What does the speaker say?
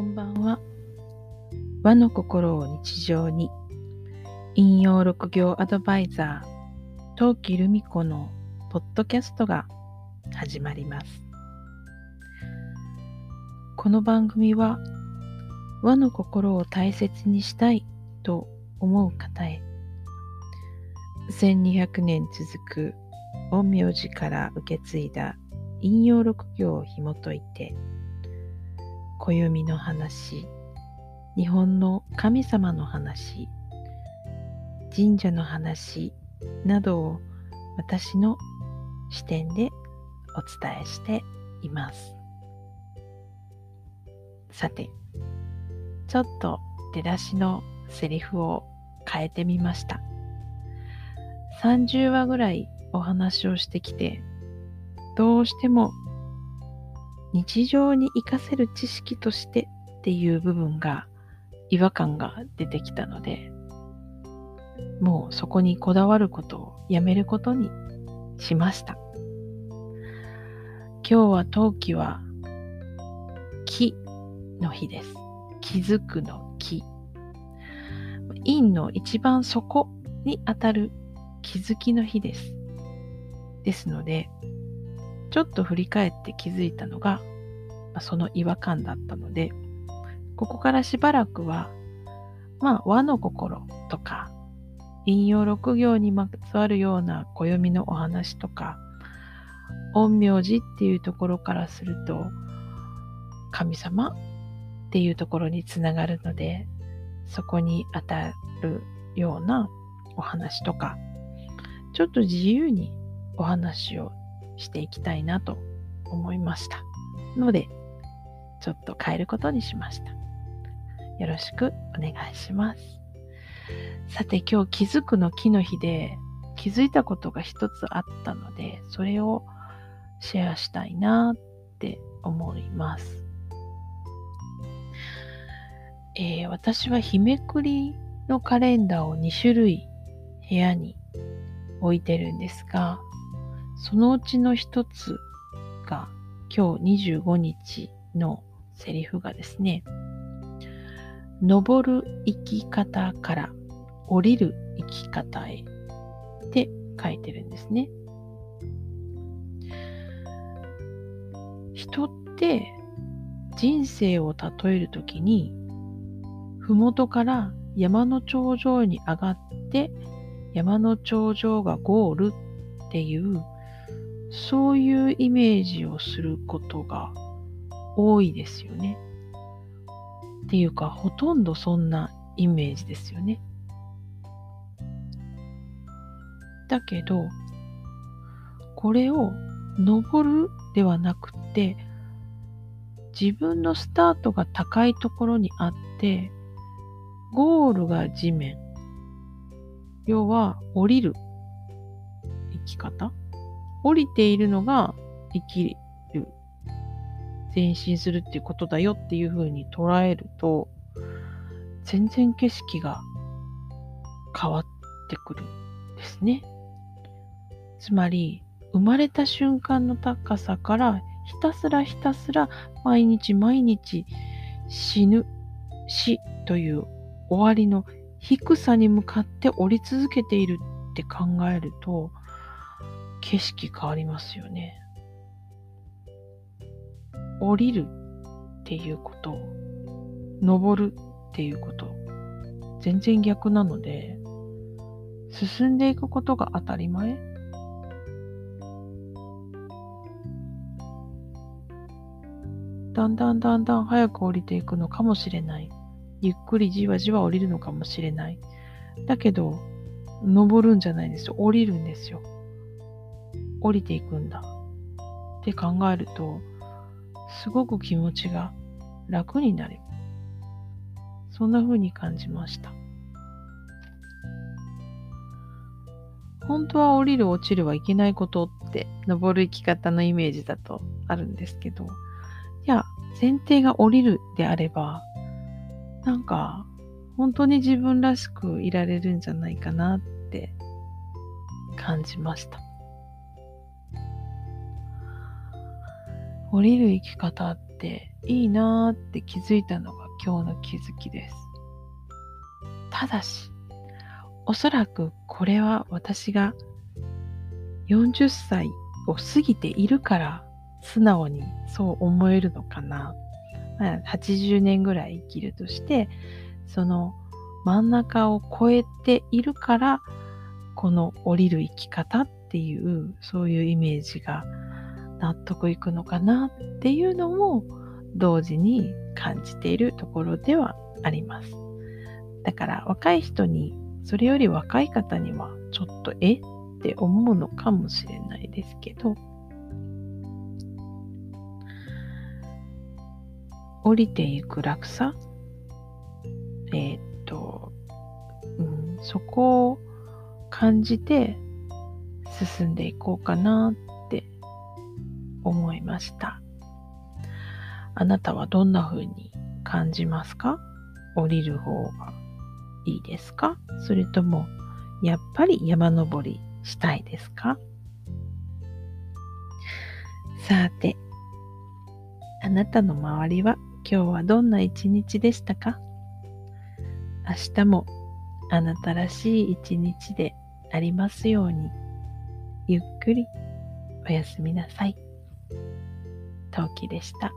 こんばんは。和の心を日常に、引用六行アドバイザー、陶器留美子のポッドキャストが始まります。この番組は、和の心を大切にしたいと思う方へ、1200年続く陰陽師から受け継いだ引用六行を紐解いて、暦の話、日本の神様の話、神社の話などを私の視点でお伝えしています。さて、ちょっと出だしのセリフを変えてみました。30話ぐらいお話をしてきて、どうしても日常に活かせる知識としてっていう部分が違和感が出てきたので、もうそこにこだわることをやめることにしました。今日は冬季は木の日です。気づくの木。陰の一番底にあたる気づきの日です。ですので、ちょっと振り返って気づいたのがま、その違和感だったので、ここからしばらくは、まあ、和の心とか、引用六行にまつわるような暦のお話とか、陰陽師っていうところからすると、神様っていうところにつながるので、そこに当たるようなお話とか、ちょっと自由にお話をしていきたいなと思いました。ので、ちょっと変えることにしました。よろしくお願いします。さて今日気づくの木の日で気づいたことが一つあったので、それをシェアしたいなって思います。えー、私は日めくりのカレンダーを2種類部屋に置いてるんですが、そのうちの一つが今日25日のセリフがですね、登る生き方から降りる生き方へって書いてるんですね。人って人生を例えるときに、麓から山の頂上に上がって、山の頂上がゴールっていうそういうイメージをすることが多いですよね。っていうか、ほとんどそんなイメージですよね。だけど、これを登るではなくて、自分のスタートが高いところにあって、ゴールが地面。要は降りる生き方降りているのが生きる、前進するっていうことだよっていうふうに捉えると、全然景色が変わってくるんですね。つまり、生まれた瞬間の高さからひたすらひたすら毎日毎日死ぬ、死という終わりの低さに向かって降り続けているって考えると、景色変わりますよね。降りるっていうこと、登るっていうこと、全然逆なので、進んでいくことが当たり前だんだんだんだん早く降りていくのかもしれない。ゆっくりじわじわ降りるのかもしれない。だけど、登るんじゃないんですよ。降りるんですよ。降りていくんだって考えると、すごく気持ちが楽になる。そんな風に感じました。本当は降りる落ちるはいけないことって登る生き方のイメージだとあるんですけど、いや、前提が降りるであれば、なんか本当に自分らしくいられるんじゃないかなって感じました。降りる生き方っていいなーって気づいたのが今日の気づきです。ただし、おそらくこれは私が40歳を過ぎているから素直にそう思えるのかな。まあ、80年ぐらい生きるとして、その真ん中を越えているから、この降りる生き方っていう、そういうイメージが納得いくのかなっていうのも同時に感じているところではあります。だから若い人に、それより若い方にはちょっとえって思うのかもしれないですけど、降りていく落差？えー、っと、うん、そこを感じて進んでいこうかなって思いました。あなたはどんな風に感じますか？降りる方がいいですか？それともやっぱり山登りしたいですか？さて、あなたの周りは今日はどんな一日でしたか？明日もあなたらしい一日でありますように、ゆっくりおやすみなさい。陶器でした。